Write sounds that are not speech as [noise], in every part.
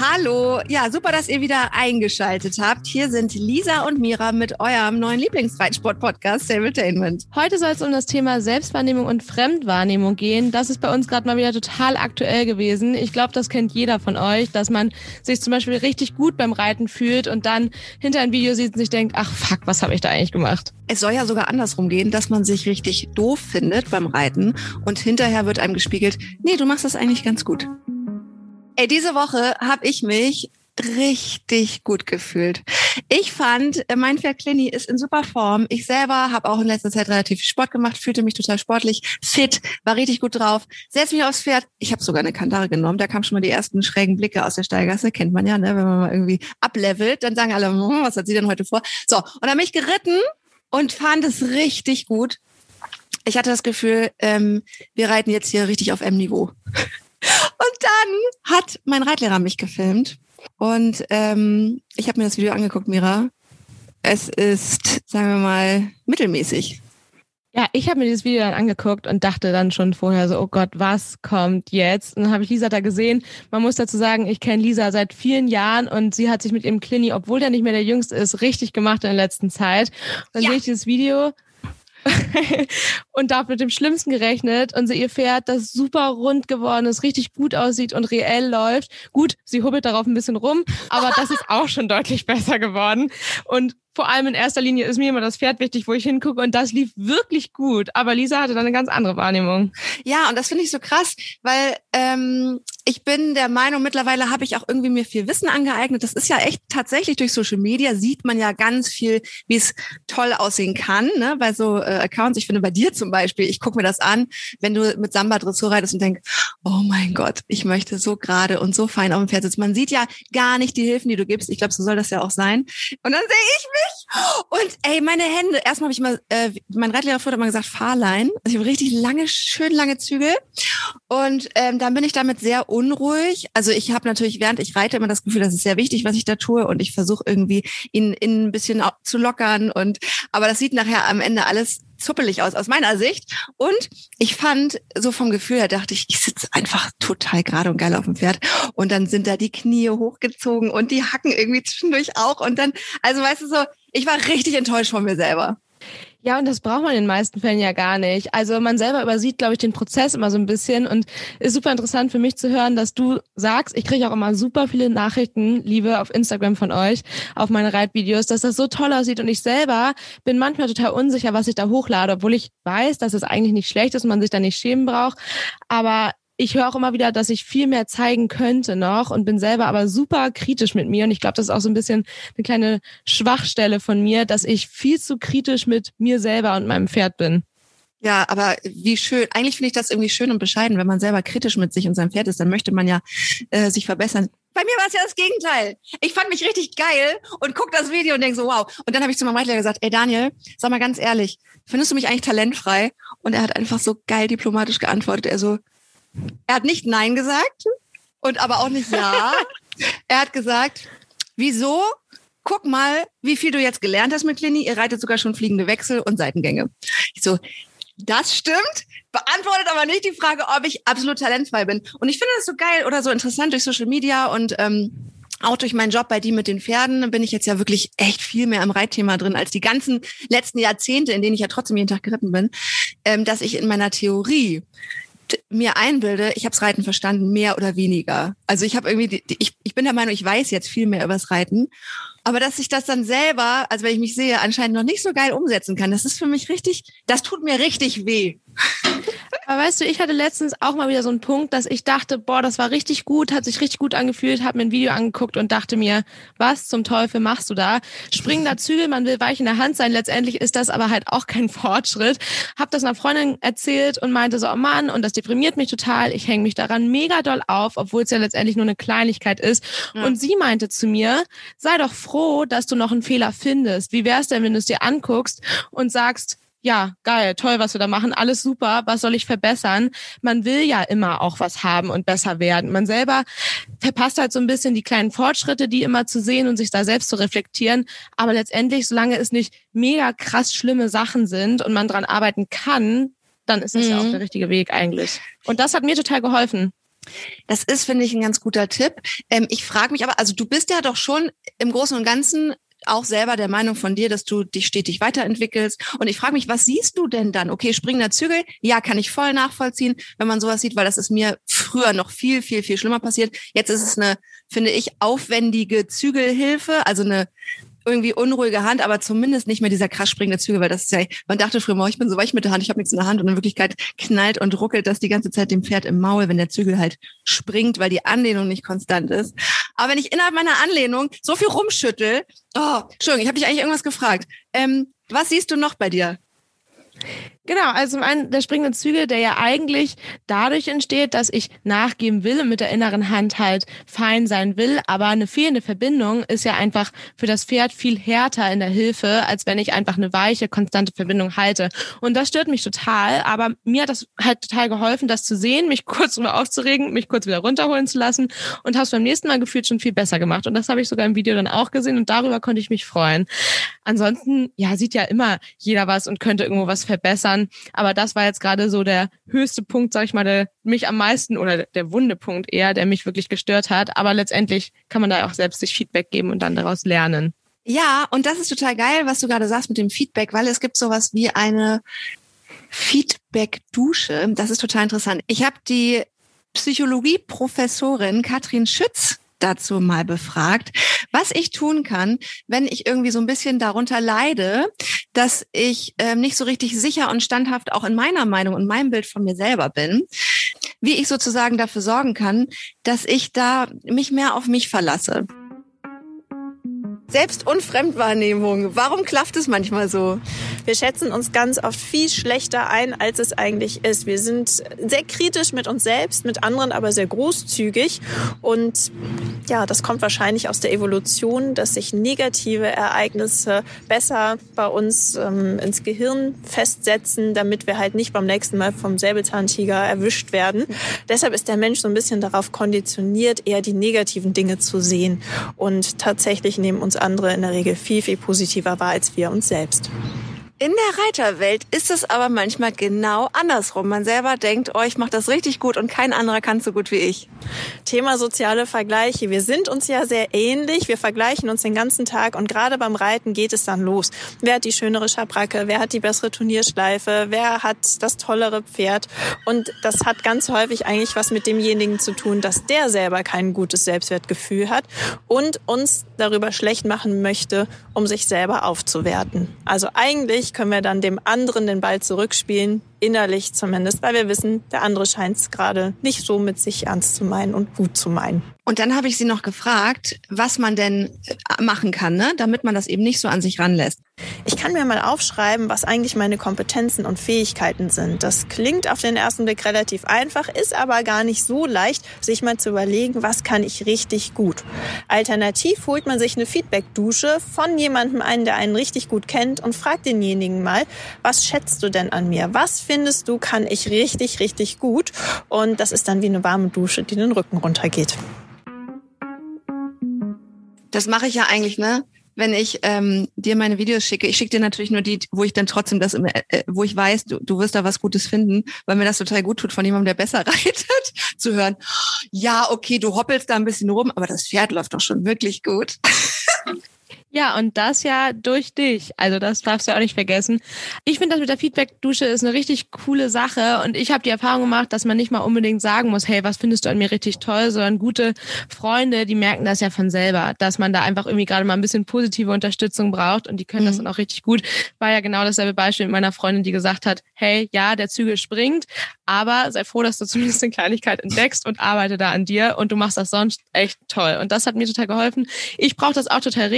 Hallo, ja, super, dass ihr wieder eingeschaltet habt. Hier sind Lisa und Mira mit eurem neuen Lieblingsreitsport-Podcast Stabletainment. Heute soll es um das Thema Selbstwahrnehmung und Fremdwahrnehmung gehen. Das ist bei uns gerade mal wieder total aktuell gewesen. Ich glaube, das kennt jeder von euch, dass man sich zum Beispiel richtig gut beim Reiten fühlt und dann hinter ein Video sieht und sich denkt, ach fuck, was habe ich da eigentlich gemacht? Es soll ja sogar andersrum gehen, dass man sich richtig doof findet beim Reiten und hinterher wird einem gespiegelt, nee, du machst das eigentlich ganz gut. Ey, diese Woche habe ich mich richtig gut gefühlt. Ich fand, äh, mein Pferd Clini ist in super Form. Ich selber habe auch in letzter Zeit relativ viel Sport gemacht, fühlte mich total sportlich, fit, war richtig gut drauf. Setz mich aufs Pferd. Ich habe sogar eine Kandare genommen. Da kamen schon mal die ersten schrägen Blicke aus der Steigasse. Kennt man ja, ne? wenn man mal irgendwie ablevelt, dann sagen alle, hm, was hat sie denn heute vor? So, und dann bin ich geritten und fand es richtig gut. Ich hatte das Gefühl, ähm, wir reiten jetzt hier richtig auf M-Niveau. Und dann hat mein Reitlehrer mich gefilmt und ähm, ich habe mir das Video angeguckt, Mira. Es ist, sagen wir mal, mittelmäßig. Ja, ich habe mir dieses Video dann angeguckt und dachte dann schon vorher so, oh Gott, was kommt jetzt? Und dann habe ich Lisa da gesehen. Man muss dazu sagen, ich kenne Lisa seit vielen Jahren und sie hat sich mit ihrem Clini, obwohl der nicht mehr der Jüngste ist, richtig gemacht in der letzten Zeit. Dann ja. sehe ich dieses Video [laughs] und da mit dem Schlimmsten gerechnet und sie ihr Pferd, das super rund geworden ist, richtig gut aussieht und reell läuft. Gut, sie hubbelt darauf ein bisschen rum, aber das ist auch schon deutlich besser geworden. Und vor allem in erster Linie ist mir immer das Pferd wichtig, wo ich hingucke und das lief wirklich gut. Aber Lisa hatte dann eine ganz andere Wahrnehmung. Ja, und das finde ich so krass, weil ähm, ich bin der Meinung, mittlerweile habe ich auch irgendwie mir viel Wissen angeeignet. Das ist ja echt tatsächlich durch Social Media sieht man ja ganz viel, wie es toll aussehen kann, ne? bei so äh, Accounts. Ich finde bei dir zum Beispiel, ich gucke mir das an, wenn du mit Samba Dressur reitest und denk, oh mein Gott, ich möchte so gerade und so fein auf dem Pferd sitzen. Man sieht ja gar nicht die Hilfen, die du gibst. Ich glaube, so soll das ja auch sein. Und dann sehe ich mich und ey, meine Hände. Erstmal habe ich mal, äh, mein Reitlehrer früher hat mal gesagt, Fahrlein. Also ich habe richtig lange, schön lange Zügel. Und ähm, dann bin ich damit sehr unruhig. Also ich habe natürlich, während ich reite, immer das Gefühl, das ist sehr wichtig, was ich da tue. Und ich versuche irgendwie ihn, ihn ein bisschen zu lockern. Und aber das sieht nachher am Ende alles zuppelig aus, aus meiner Sicht. Und ich fand, so vom Gefühl her dachte ich, ich sitze einfach total gerade und geil auf dem Pferd. Und dann sind da die Knie hochgezogen und die Hacken irgendwie zwischendurch auch. Und dann, also weißt du so, ich war richtig enttäuscht von mir selber. Ja, und das braucht man in den meisten Fällen ja gar nicht. Also man selber übersieht, glaube ich, den Prozess immer so ein bisschen und ist super interessant für mich zu hören, dass du sagst, ich kriege auch immer super viele Nachrichten, Liebe, auf Instagram von euch, auf meine Reitvideos, dass das so toll aussieht und ich selber bin manchmal total unsicher, was ich da hochlade, obwohl ich weiß, dass es eigentlich nicht schlecht ist und man sich da nicht schämen braucht. Aber ich höre auch immer wieder, dass ich viel mehr zeigen könnte noch und bin selber aber super kritisch mit mir. Und ich glaube, das ist auch so ein bisschen eine kleine Schwachstelle von mir, dass ich viel zu kritisch mit mir selber und meinem Pferd bin. Ja, aber wie schön. Eigentlich finde ich das irgendwie schön und bescheiden, wenn man selber kritisch mit sich und seinem Pferd ist, dann möchte man ja äh, sich verbessern. Bei mir war es ja das Gegenteil. Ich fand mich richtig geil und guck das Video und denk so, wow. Und dann habe ich zu meinem Reitlehrer gesagt, ey Daniel, sag mal ganz ehrlich, findest du mich eigentlich talentfrei? Und er hat einfach so geil diplomatisch geantwortet. Er so, er hat nicht Nein gesagt und aber auch nicht Ja. [laughs] er hat gesagt, wieso? Guck mal, wie viel du jetzt gelernt hast mit Clini. Ihr reitet sogar schon fliegende Wechsel und Seitengänge. Ich so, das stimmt, beantwortet aber nicht die Frage, ob ich absolut talentfrei bin. Und ich finde das so geil oder so interessant durch Social Media und ähm, auch durch meinen Job bei die mit den Pferden bin ich jetzt ja wirklich echt viel mehr im Reitthema drin als die ganzen letzten Jahrzehnte, in denen ich ja trotzdem jeden Tag geritten bin, ähm, dass ich in meiner Theorie mir einbilde, ich habe das Reiten verstanden, mehr oder weniger. Also ich habe irgendwie, ich, ich bin der Meinung, ich weiß jetzt viel mehr über das Reiten. Aber dass ich das dann selber, also wenn ich mich sehe, anscheinend noch nicht so geil umsetzen kann, das ist für mich richtig, das tut mir richtig weh. Aber weißt du, ich hatte letztens auch mal wieder so einen Punkt, dass ich dachte, boah, das war richtig gut, hat sich richtig gut angefühlt, habe mir ein Video angeguckt und dachte mir, was zum Teufel machst du da? Springender Zügel, man will weich in der Hand sein, letztendlich ist das aber halt auch kein [laughs] Fortschritt. Hab das einer Freundin erzählt und meinte so, oh Mann, und das deprimiert mich total, ich hänge mich daran mega doll auf, obwohl es ja letztendlich nur eine Kleinigkeit ist. Ja. Und sie meinte zu mir, sei doch froh, dass du noch einen Fehler findest. Wie wär's denn, wenn du es dir anguckst und sagst, ja, geil, toll, was wir da machen, alles super, was soll ich verbessern? Man will ja immer auch was haben und besser werden. Man selber verpasst halt so ein bisschen die kleinen Fortschritte, die immer zu sehen und sich da selbst zu reflektieren. Aber letztendlich, solange es nicht mega krass schlimme Sachen sind und man dran arbeiten kann, dann ist das mhm. ja auch mhm. der richtige Weg eigentlich. Und das hat mir total geholfen. Das ist, finde ich, ein ganz guter Tipp. Ähm, ich frage mich aber, also du bist ja doch schon im Großen und Ganzen auch selber der Meinung von dir, dass du dich stetig weiterentwickelst. Und ich frage mich, was siehst du denn dann? Okay, springender Zügel, ja, kann ich voll nachvollziehen, wenn man sowas sieht, weil das ist mir früher noch viel, viel, viel schlimmer passiert. Jetzt ist es eine, finde ich, aufwendige Zügelhilfe, also eine irgendwie unruhige Hand, aber zumindest nicht mehr dieser krass springende Zügel, weil das ist ja, man dachte früher, oh, ich bin so weich mit der Hand, ich habe nichts in der Hand und in Wirklichkeit knallt und ruckelt das die ganze Zeit dem Pferd im Maul, wenn der Zügel halt springt, weil die Anlehnung nicht konstant ist. Aber wenn ich innerhalb meiner Anlehnung so viel rumschüttel, oh, Entschuldigung, ich habe dich eigentlich irgendwas gefragt. Ähm, was siehst du noch bei dir? Genau, also zum einen der springende Zügel, der ja eigentlich dadurch entsteht, dass ich nachgeben will und mit der inneren Hand halt fein sein will, aber eine fehlende Verbindung ist ja einfach für das Pferd viel härter in der Hilfe, als wenn ich einfach eine weiche, konstante Verbindung halte. Und das stört mich total, aber mir hat das halt total geholfen, das zu sehen, mich [laughs] kurz drüber aufzuregen, mich kurz wieder runterholen zu lassen und habe beim nächsten Mal gefühlt schon viel besser gemacht. Und das habe ich sogar im Video dann auch gesehen und darüber konnte ich mich freuen. Ansonsten, ja, sieht ja immer jeder was und könnte irgendwo was verbessern kann. Aber das war jetzt gerade so der höchste Punkt, sag ich mal, der mich am meisten oder der Wundepunkt eher, der mich wirklich gestört hat. Aber letztendlich kann man da auch selbst sich Feedback geben und dann daraus lernen. Ja, und das ist total geil, was du gerade sagst mit dem Feedback, weil es gibt sowas wie eine Feedback-Dusche. Das ist total interessant. Ich habe die Psychologie-Professorin Katrin Schütz dazu mal befragt, was ich tun kann, wenn ich irgendwie so ein bisschen darunter leide, dass ich ähm, nicht so richtig sicher und standhaft auch in meiner Meinung und meinem Bild von mir selber bin, wie ich sozusagen dafür sorgen kann, dass ich da mich mehr auf mich verlasse. Selbst- und Fremdwahrnehmung. Warum klafft es manchmal so? Wir schätzen uns ganz oft viel schlechter ein, als es eigentlich ist. Wir sind sehr kritisch mit uns selbst, mit anderen aber sehr großzügig. Und ja, das kommt wahrscheinlich aus der Evolution, dass sich negative Ereignisse besser bei uns ähm, ins Gehirn festsetzen, damit wir halt nicht beim nächsten Mal vom Säbelzahntiger erwischt werden. Deshalb ist der Mensch so ein bisschen darauf konditioniert, eher die negativen Dinge zu sehen. Und tatsächlich nehmen uns andere in der Regel viel, viel positiver wahr als wir uns selbst. In der Reiterwelt ist es aber manchmal genau andersrum. Man selber denkt, oh, ich mache das richtig gut und kein anderer kann so gut wie ich. Thema soziale Vergleiche. Wir sind uns ja sehr ähnlich. Wir vergleichen uns den ganzen Tag und gerade beim Reiten geht es dann los. Wer hat die schönere Schabracke? Wer hat die bessere Turnierschleife? Wer hat das tollere Pferd? Und das hat ganz häufig eigentlich was mit demjenigen zu tun, dass der selber kein gutes Selbstwertgefühl hat und uns darüber schlecht machen möchte, um sich selber aufzuwerten. Also eigentlich Natürlich können wir dann dem anderen den Ball zurückspielen, innerlich zumindest, weil wir wissen, der andere scheint es gerade nicht so mit sich ernst zu meinen und gut zu meinen. Und dann habe ich sie noch gefragt, was man denn äh, machen kann, ne? damit man das eben nicht so an sich ranlässt. Ich kann mir mal aufschreiben, was eigentlich meine Kompetenzen und Fähigkeiten sind. Das klingt auf den ersten Blick relativ einfach, ist aber gar nicht so leicht, sich mal zu überlegen, was kann ich richtig gut. Alternativ holt man sich eine Feedback-Dusche von jemandem ein, der einen richtig gut kennt und fragt denjenigen mal, was schätzt du denn an mir? Was findest du, kann ich richtig, richtig gut? Und das ist dann wie eine warme Dusche, die den Rücken runtergeht. Das mache ich ja eigentlich, ne? Wenn ich ähm, dir meine Videos schicke, ich schicke dir natürlich nur die, wo ich dann trotzdem das, äh, äh, wo ich weiß, du, du wirst da was Gutes finden, weil mir das total gut tut, von jemandem, der besser [laughs] reitet, zu hören. Ja, okay, du hoppelst da ein bisschen rum, aber das Pferd läuft doch schon wirklich gut. [laughs] Ja, und das ja durch dich. Also das darfst du auch nicht vergessen. Ich finde das mit der Feedback-Dusche ist eine richtig coole Sache und ich habe die Erfahrung gemacht, dass man nicht mal unbedingt sagen muss, hey, was findest du an mir richtig toll, sondern gute Freunde, die merken das ja von selber, dass man da einfach irgendwie gerade mal ein bisschen positive Unterstützung braucht und die können mhm. das dann auch richtig gut. War ja genau dasselbe Beispiel mit meiner Freundin, die gesagt hat, hey, ja, der Zügel springt, aber sei froh, dass du [laughs] zumindest eine Kleinigkeit entdeckst und arbeite da an dir und du machst das sonst echt toll. Und das hat mir total geholfen. Ich brauche das auch total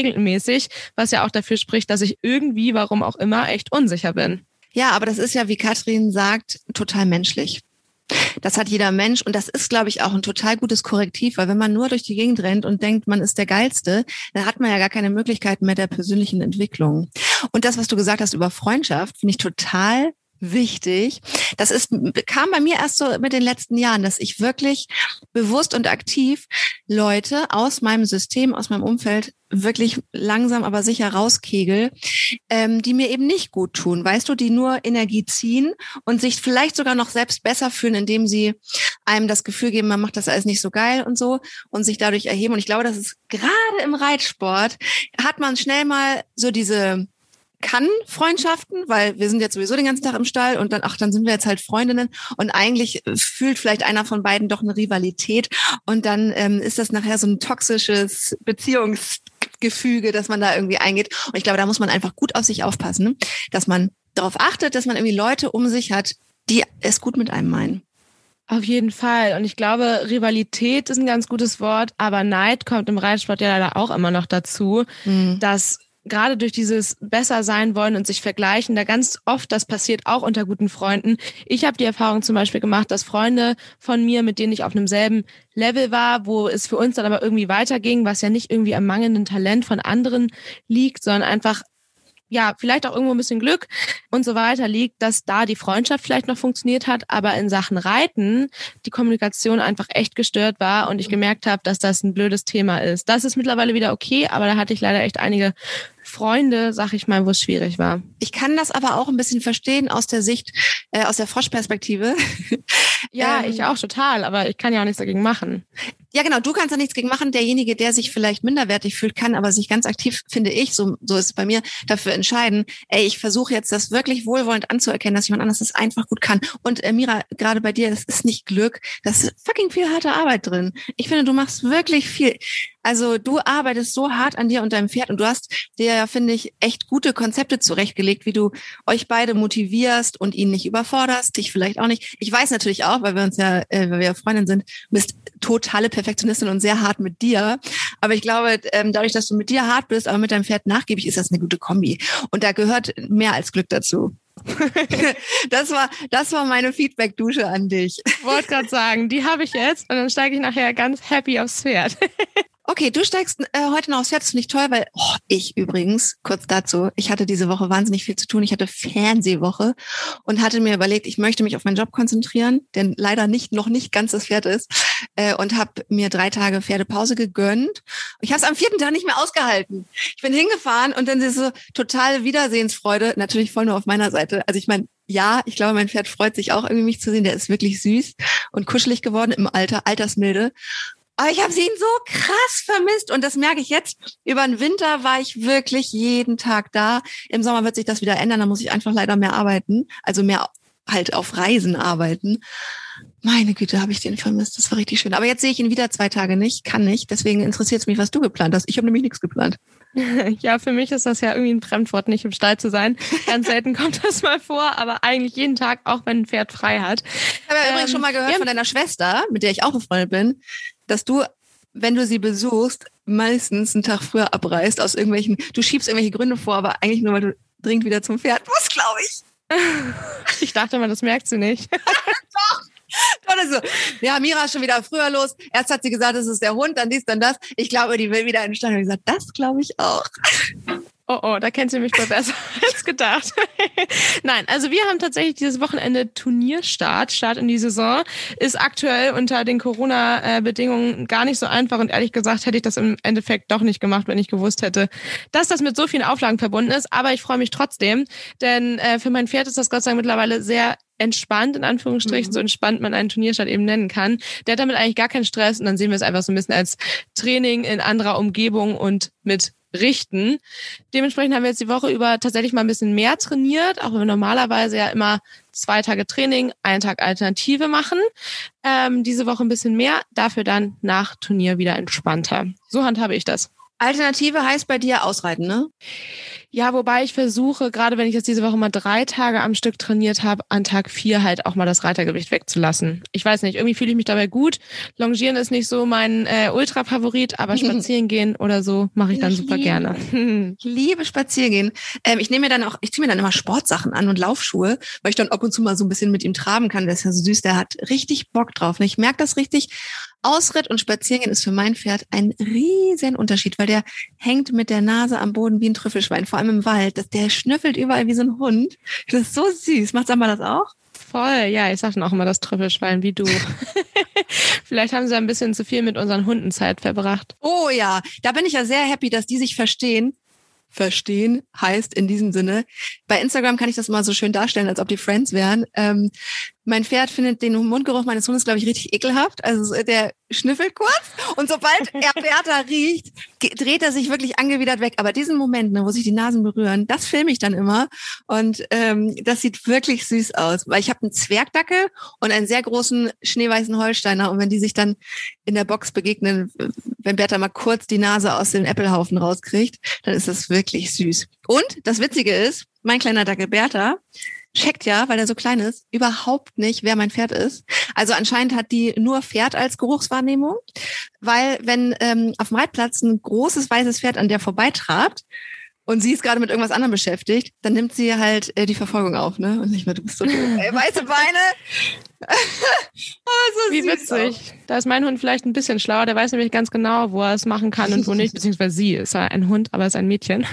regelmäßig, was ja auch dafür spricht, dass ich irgendwie, warum auch immer, echt unsicher bin. Ja, aber das ist ja, wie Katrin sagt, total menschlich. Das hat jeder Mensch und das ist, glaube ich, auch ein total gutes Korrektiv, weil wenn man nur durch die Gegend rennt und denkt, man ist der Geilste, dann hat man ja gar keine Möglichkeit mehr der persönlichen Entwicklung. Und das, was du gesagt hast über Freundschaft, finde ich total wichtig. Das ist, kam bei mir erst so mit den letzten Jahren, dass ich wirklich bewusst und aktiv Leute aus meinem System, aus meinem Umfeld wirklich langsam aber sicher rauskegel, ähm, die mir eben nicht gut tun, weißt du, die nur Energie ziehen und sich vielleicht sogar noch selbst besser fühlen, indem sie einem das Gefühl geben, man macht das alles nicht so geil und so und sich dadurch erheben. Und ich glaube, das ist gerade im Reitsport, hat man schnell mal so diese kann Freundschaften, weil wir sind jetzt sowieso den ganzen Tag im Stall und dann, ach, dann sind wir jetzt halt Freundinnen und eigentlich fühlt vielleicht einer von beiden doch eine Rivalität und dann ähm, ist das nachher so ein toxisches Beziehungsgefüge, dass man da irgendwie eingeht. Und ich glaube, da muss man einfach gut auf sich aufpassen, dass man darauf achtet, dass man irgendwie Leute um sich hat, die es gut mit einem meinen. Auf jeden Fall. Und ich glaube, Rivalität ist ein ganz gutes Wort, aber Neid kommt im Reitsport ja leider auch immer noch dazu, mhm. dass gerade durch dieses besser sein wollen und sich vergleichen, da ganz oft, das passiert auch unter guten Freunden. Ich habe die Erfahrung zum Beispiel gemacht, dass Freunde von mir, mit denen ich auf einem selben Level war, wo es für uns dann aber irgendwie weiterging, was ja nicht irgendwie am mangelnden Talent von anderen liegt, sondern einfach ja, vielleicht auch irgendwo ein bisschen Glück und so weiter liegt, dass da die Freundschaft vielleicht noch funktioniert hat, aber in Sachen Reiten die Kommunikation einfach echt gestört war und ich gemerkt habe, dass das ein blödes Thema ist. Das ist mittlerweile wieder okay, aber da hatte ich leider echt einige Freunde, sag ich mal, wo es schwierig war. Ich kann das aber auch ein bisschen verstehen aus der Sicht, äh, aus der Froschperspektive. ja, [laughs] ähm, ich auch total, aber ich kann ja auch nichts dagegen machen. Ja, genau, du kannst da nichts gegen machen. Derjenige, der sich vielleicht minderwertig fühlt, kann aber sich ganz aktiv, finde ich, so, so ist es bei mir, dafür entscheiden, ey, ich versuche jetzt das wirklich wohlwollend anzuerkennen, dass jemand anderes das einfach gut kann. Und äh, Mira, gerade bei dir, das ist nicht Glück, das ist fucking viel harte Arbeit drin. Ich finde, du machst wirklich viel. Also du arbeitest so hart an dir und deinem Pferd und du hast dir ja, finde ich, echt gute Konzepte zurechtgelegt, wie du euch beide motivierst und ihn nicht überforderst, dich vielleicht auch nicht. Ich weiß natürlich auch, weil wir uns ja, äh, weil wir ja Freundin sind, bist totale Perfektionistin und sehr hart mit dir. Aber ich glaube, ähm, dadurch, dass du mit dir hart bist, aber mit deinem Pferd nachgiebig, ist das eine gute Kombi. Und da gehört mehr als Glück dazu. [laughs] das war, das war meine Feedback-Dusche an dich. Wollte gerade sagen, die habe ich jetzt und dann steige ich nachher ganz happy aufs Pferd. Okay, du steigst äh, heute noch aufs Pferd, das finde ich toll, weil oh, ich übrigens, kurz dazu, ich hatte diese Woche wahnsinnig viel zu tun. Ich hatte Fernsehwoche und hatte mir überlegt, ich möchte mich auf meinen Job konzentrieren, denn leider nicht noch nicht ganz das Pferd ist äh, und habe mir drei Tage Pferdepause gegönnt. Ich habe es am vierten Tag nicht mehr ausgehalten. Ich bin hingefahren und dann diese totale Wiedersehensfreude, natürlich voll nur auf meiner Seite. Also ich meine, ja, ich glaube, mein Pferd freut sich auch irgendwie mich zu sehen. Der ist wirklich süß und kuschelig geworden im Alter, altersmilde. Aber ich habe sie ihn so krass vermisst und das merke ich jetzt. Über den Winter war ich wirklich jeden Tag da. Im Sommer wird sich das wieder ändern. Da muss ich einfach leider mehr arbeiten, also mehr halt auf Reisen arbeiten. Meine Güte, habe ich den vermisst. Das war richtig schön. Aber jetzt sehe ich ihn wieder zwei Tage nicht, kann nicht. Deswegen interessiert es mich, was du geplant hast. Ich habe nämlich nichts geplant. [laughs] Ja, für mich ist das ja irgendwie ein Fremdwort, nicht im Stall zu sein. Ganz selten [laughs] kommt das mal vor, aber eigentlich jeden Tag, auch wenn ein Pferd frei hat. Ich habe ja ähm, übrigens schon mal gehört ja, von deiner Schwester, mit der ich auch befreundet bin, dass du, wenn du sie besuchst, meistens einen Tag früher abreist aus irgendwelchen, du schiebst irgendwelche Gründe vor, aber eigentlich nur, weil du dringend wieder zum Pferd musst, glaube ich. [laughs] Ich dachte mal, das merkst du nicht. [laughs] Doch. Oder so. Ja, Mira ist schon wieder früher los. Erst hat sie gesagt, es ist der Hund, dann dies, dann das. Ich glaube, die will wieder in den Stand. Und ich gesagt, das glaube ich auch. Oh, oh, da kennt sie mich mal besser [laughs] als gedacht. [laughs] Nein, also wir haben tatsächlich dieses Wochenende Turnierstart, Start in die Saison. Ist aktuell unter den Corona-Bedingungen gar nicht so einfach und ehrlich gesagt hätte ich das im Endeffekt doch nicht gemacht, wenn ich gewusst hätte, dass das mit so vielen Auflagen verbunden ist. Aber ich freue mich trotzdem, denn äh, für mein Pferd ist das Gott sei Dank mittlerweile sehr entspannt, in Anführungsstrichen, mhm. so entspannt man einen Turnierstart eben nennen kann. Der hat damit eigentlich gar keinen Stress und dann sehen wir es einfach so ein bisschen als Training in anderer Umgebung und mit richten. Dementsprechend haben wir jetzt die Woche über tatsächlich mal ein bisschen mehr trainiert, auch wenn wir normalerweise ja immer zwei Tage Training, einen Tag Alternative machen. Ähm, diese Woche ein bisschen mehr, dafür dann nach Turnier wieder entspannter. So handhabe ich das. Alternative heißt bei dir ausreiten, ne? Ja, wobei ich versuche, gerade wenn ich jetzt diese Woche mal drei Tage am Stück trainiert habe, an Tag vier halt auch mal das Reitergewicht wegzulassen. Ich weiß nicht, irgendwie fühle ich mich dabei gut. Longieren ist nicht so mein äh, Ultra-Favorit, aber [laughs] spazieren gehen oder so mache ich dann ich super liebe, gerne. [laughs] ich liebe spazieren gehen. Ähm, ich nehme mir dann auch, ich ziehe mir dann immer Sportsachen an und Laufschuhe, weil ich dann ab und zu mal so ein bisschen mit ihm traben kann. Der ist ja so süß, der hat richtig Bock drauf. Und ich merke das richtig. Ausritt und Spazierengehen ist für mein Pferd ein riesen Unterschied, weil der hängt mit der Nase am Boden wie ein Trüffelschwein. Vor allem im Wald, der schnüffelt überall wie so ein Hund. Das ist so süß. Macht Samba das auch? Voll, ja, ich sag schon auch immer das Trüffelschwein wie du. [laughs] Vielleicht haben sie ein bisschen zu viel mit unseren Hunden Zeit verbracht. Oh ja, da bin ich ja sehr happy, dass die sich verstehen. Verstehen heißt in diesem Sinne. Bei Instagram kann ich das mal so schön darstellen, als ob die Friends wären. Ähm, mein Pferd findet den Mundgeruch meines Hundes, glaube ich, richtig ekelhaft. Also der schnüffelt kurz und sobald [laughs] er Bertha riecht, dreht er sich wirklich angewidert weg. Aber diesen Moment, ne, wo sich die Nasen berühren, das filme ich dann immer. Und ähm, das sieht wirklich süß aus. Weil ich habe einen Zwergdackel und einen sehr großen schneeweißen Holsteiner. Und wenn die sich dann in der Box begegnen, wenn Bertha mal kurz die Nase aus dem Äppelhaufen rauskriegt, dann ist das wirklich süß. Und das Witzige ist, mein kleiner Dackel Bertha, checkt ja, weil er so klein ist, überhaupt nicht, wer mein Pferd ist. Also anscheinend hat die nur Pferd als Geruchswahrnehmung, weil wenn ähm, auf dem Reitplatz ein großes weißes Pferd an der vorbeitrabt, und sie ist gerade mit irgendwas anderem beschäftigt, dann nimmt sie halt äh, die Verfolgung auf, ne? Und nicht mehr, du bist so doof, ey, weiße Beine. [laughs] oh, so Wie witzig. Da ist mein Hund vielleicht ein bisschen schlauer. Der weiß nämlich ganz genau, wo er es machen kann und wo nicht. [laughs] Beziehungsweise sie ist ein Hund, aber ist ein Mädchen.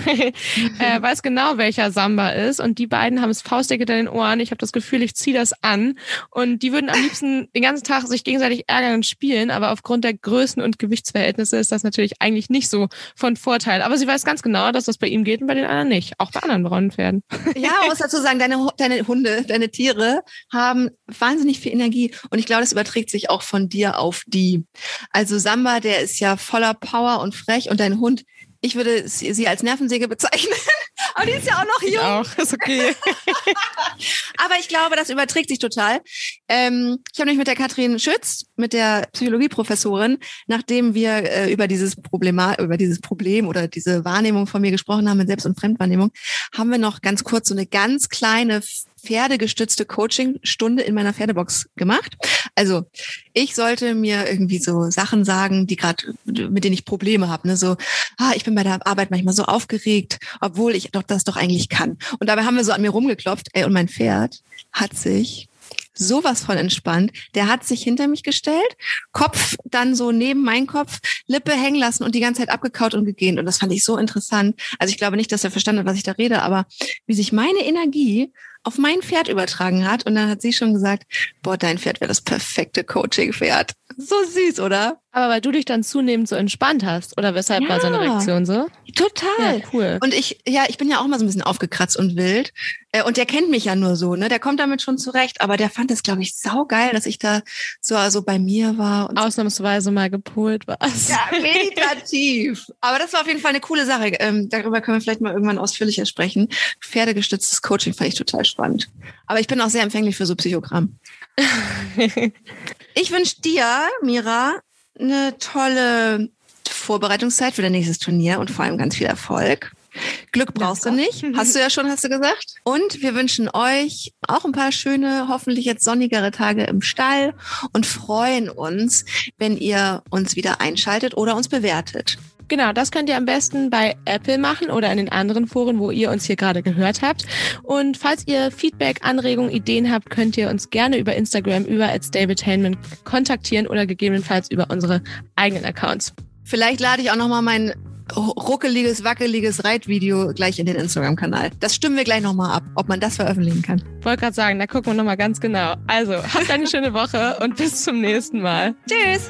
er [laughs] weiß genau, welcher Samba ist. Und die beiden haben es faustdick in den Ohren. Ich habe das Gefühl, ich ziehe das an. Und die würden am liebsten den ganzen Tag sich gegenseitig ärgern und spielen. Aber aufgrund der Größen- und Gewichtsverhältnisse ist das natürlich eigentlich nicht so von Vorteil. Aber sie weiß ganz genau, dass das bei ihm geht und bei den anderen nicht. Auch bei anderen braunen Pferden. [laughs] ja, man muss dazu sagen, deine, deine Hunde, deine Tiere haben wahnsinnig viel Energie. Und ich glaube, das überträgt sich auch von dir auf die. Also Samba, der ist ja voller Power und frech und dein Hund, ich würde sie als Nervensäge bezeichnen. [laughs] Aber die ist ja auch noch jung. Ich auch, ist okay. [laughs] Aber ich glaube, das überträgt sich total. Ähm, ich habe mich mit der Katrin Schütz, mit der Psychologieprofessorin, nachdem wir äh, über dieses Problem, über dieses Problem oder diese Wahrnehmung von mir gesprochen haben, mit Selbst- und Fremdwahrnehmung, haben wir noch ganz kurz so eine ganz kleine pferdegestützte Coaching-Stunde in meiner Pferdebox gemacht. Also ich sollte mir irgendwie so Sachen sagen, die gerade, mit denen ich Probleme habe. Ne? So, ah, ich bin bei der Arbeit manchmal so aufgeregt, obwohl ich doch das doch eigentlich kann. Und dabei haben wir so an mir rumgeklopft, ey, und mein Pferd hat sich sowas von entspannt. Der hat sich hinter mich gestellt, Kopf dann so neben meinen Kopf, Lippe hängen lassen und die ganze Zeit abgekaut und gegähnt. Und das fand ich so interessant. Also ich glaube nicht, dass er verstanden hat, was ich da rede, aber wie sich meine Energie auf mein Pferd übertragen hat. Und dann hat sie schon gesagt, boah, dein Pferd wäre das perfekte Coaching-Pferd. So süß, oder? Aber weil du dich dann zunehmend so entspannt hast, oder weshalb ja, war seine Reaktion so? Total. Ja, cool. Und ich, ja, ich bin ja auch mal so ein bisschen aufgekratzt und wild. Äh, und der kennt mich ja nur so, ne? Der kommt damit schon zurecht. Aber der fand es, glaube ich, saugeil, dass ich da so also bei mir war. Und Ausnahmsweise mal gepolt warst. Ja, meditativ. Aber das war auf jeden Fall eine coole Sache. Ähm, darüber können wir vielleicht mal irgendwann ausführlicher sprechen. Pferdegestütztes Coaching fand ich total spannend. Aber ich bin auch sehr empfänglich für so Psychogramm. [laughs] ich wünsche dir, Mira, eine tolle Vorbereitungszeit für dein nächstes Turnier und vor allem ganz viel Erfolg. Glück brauchst du nicht, hast du ja schon, hast du gesagt. Und wir wünschen euch auch ein paar schöne, hoffentlich jetzt sonnigere Tage im Stall und freuen uns, wenn ihr uns wieder einschaltet oder uns bewertet. Genau, das könnt ihr am besten bei Apple machen oder in den anderen Foren, wo ihr uns hier gerade gehört habt. Und falls ihr Feedback, Anregungen, Ideen habt, könnt ihr uns gerne über Instagram, über Stabletainment kontaktieren oder gegebenenfalls über unsere eigenen Accounts. Vielleicht lade ich auch nochmal mein ruckeliges, wackeliges Reitvideo gleich in den Instagram-Kanal. Das stimmen wir gleich nochmal ab, ob man das veröffentlichen kann. Wollte gerade sagen, da gucken wir nochmal ganz genau. Also, habt eine schöne Woche und bis zum nächsten Mal. Tschüss!